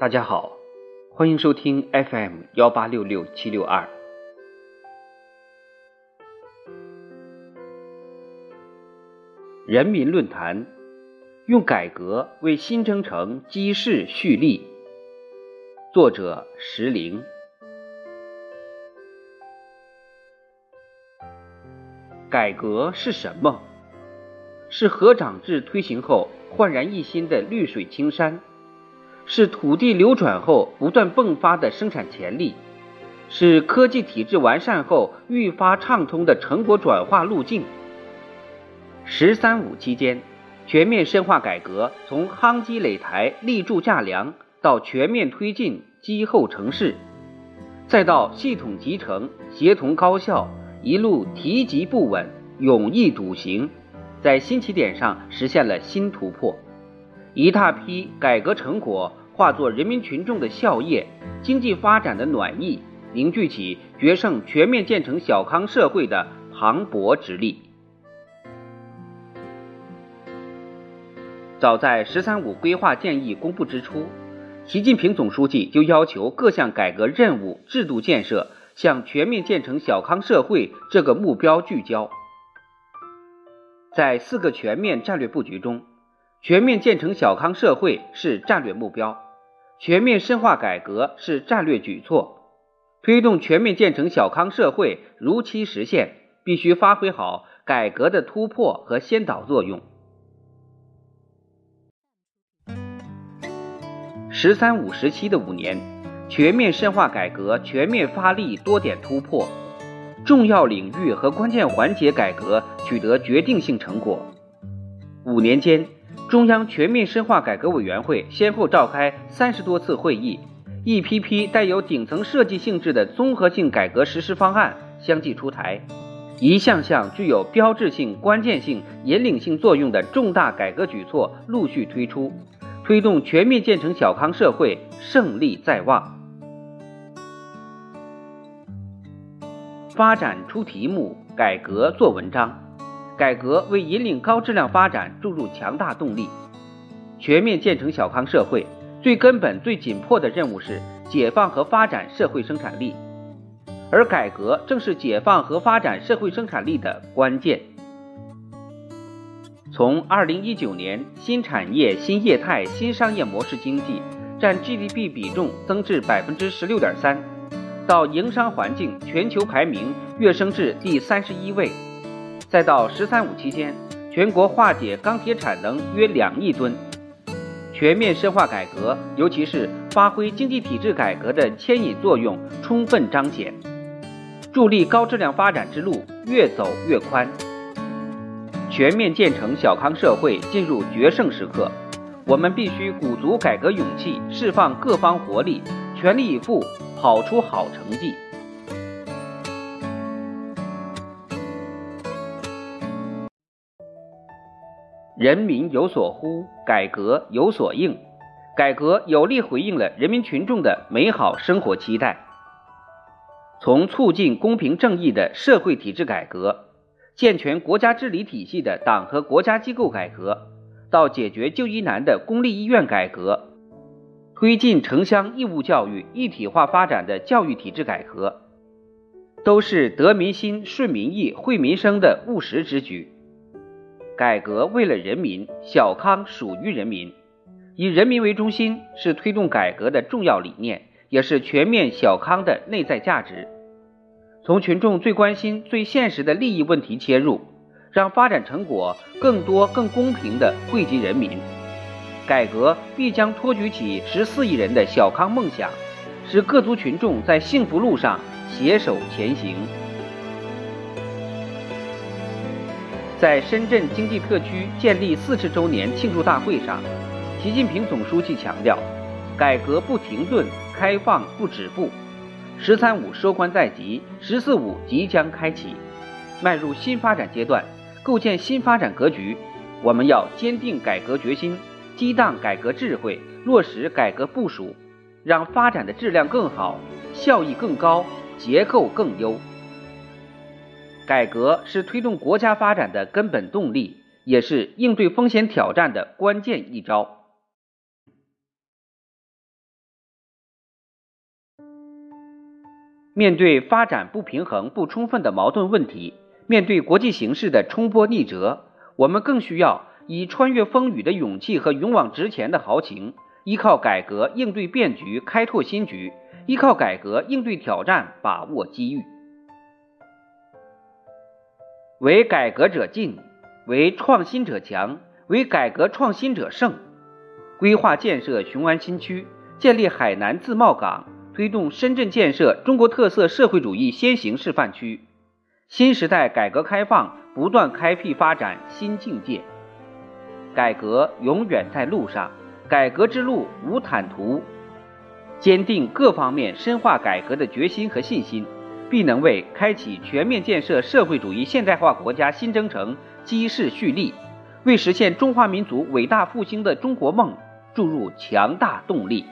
大家好，欢迎收听 FM 幺八六六七六二。人民论坛用改革为新征程积势蓄力。作者石林。改革是什么？是河长制推行后焕然一新的绿水青山。是土地流转后不断迸发的生产潜力，是科技体制完善后愈发畅通的成果转化路径。“十三五”期间，全面深化改革，从夯基垒台、立柱架梁，到全面推进积厚成势，再到系统集成、协同高效，一路提级不稳、勇毅笃行，在新起点上实现了新突破。一大批改革成果化作人民群众的效业，经济发展的暖意，凝聚起决胜全面建成小康社会的磅礴之力。早在“十三五”规划建议公布之初，习近平总书记就要求各项改革任务、制度建设向全面建成小康社会这个目标聚焦。在四个全面战略布局中，全面建成小康社会是战略目标，全面深化改革是战略举措。推动全面建成小康社会如期实现，必须发挥好改革的突破和先导作用。“十三五”时期的五年，全面深化改革，全面发力，多点突破，重要领域和关键环节改革取得决定性成果。五年间，中央全面深化改革委员会先后召开三十多次会议，一批批带有顶层设计性质的综合性改革实施方案相继出台，一项项具有标志性、关键性、引领性作用的重大改革举措陆续推出，推动全面建成小康社会胜利在望。发展出题目，改革做文章。改革为引领高质量发展注入强大动力。全面建成小康社会，最根本、最紧迫的任务是解放和发展社会生产力，而改革正是解放和发展社会生产力的关键。从2019年新产业、新业态、新商业模式经济占 GDP 比重增至16.3%，到营商环境全球排名跃升至第三十一位。再到“十三五”期间，全国化解钢铁产能约两亿吨，全面深化改革，尤其是发挥经济体制改革的牵引作用，充分彰显，助力高质量发展之路越走越宽。全面建成小康社会进入决胜时刻，我们必须鼓足改革勇气，释放各方活力，全力以赴跑出好成绩。人民有所呼，改革有所应，改革有力回应了人民群众的美好生活期待。从促进公平正义的社会体制改革，健全国家治理体系的党和国家机构改革，到解决就医难的公立医院改革，推进城乡义务教育一体化发展的教育体制改革，都是得民心、顺民意、惠民生的务实之举。改革为了人民，小康属于人民，以人民为中心是推动改革的重要理念，也是全面小康的内在价值。从群众最关心、最现实的利益问题切入，让发展成果更多、更公平地惠及人民，改革必将托举起十四亿人的小康梦想，使各族群众在幸福路上携手前行。在深圳经济特区建立四十周年庆祝大会上，习近平总书记强调，改革不停顿，开放不止步，“十三五”收官在即，“十四五”即将开启，迈入新发展阶段，构建新发展格局。我们要坚定改革决心，激荡改革智慧，落实改革部署，让发展的质量更好，效益更高，结构更优。改革是推动国家发展的根本动力，也是应对风险挑战的关键一招。面对发展不平衡、不充分的矛盾问题，面对国际形势的冲波逆折，我们更需要以穿越风雨的勇气和勇往直前的豪情，依靠改革应对变局、开拓新局，依靠改革应对挑战、把握机遇。为改革者进，为创新者强，为改革创新者胜。规划建设雄安新区，建立海南自贸港。推动深圳建设中国特色社会主义先行示范区，新时代改革开放不断开辟发展新境界。改革永远在路上，改革之路无坦途。坚定各方面深化改革的决心和信心，必能为开启全面建设社会主义现代化国家新征程基势蓄力，为实现中华民族伟大复兴的中国梦注入强大动力。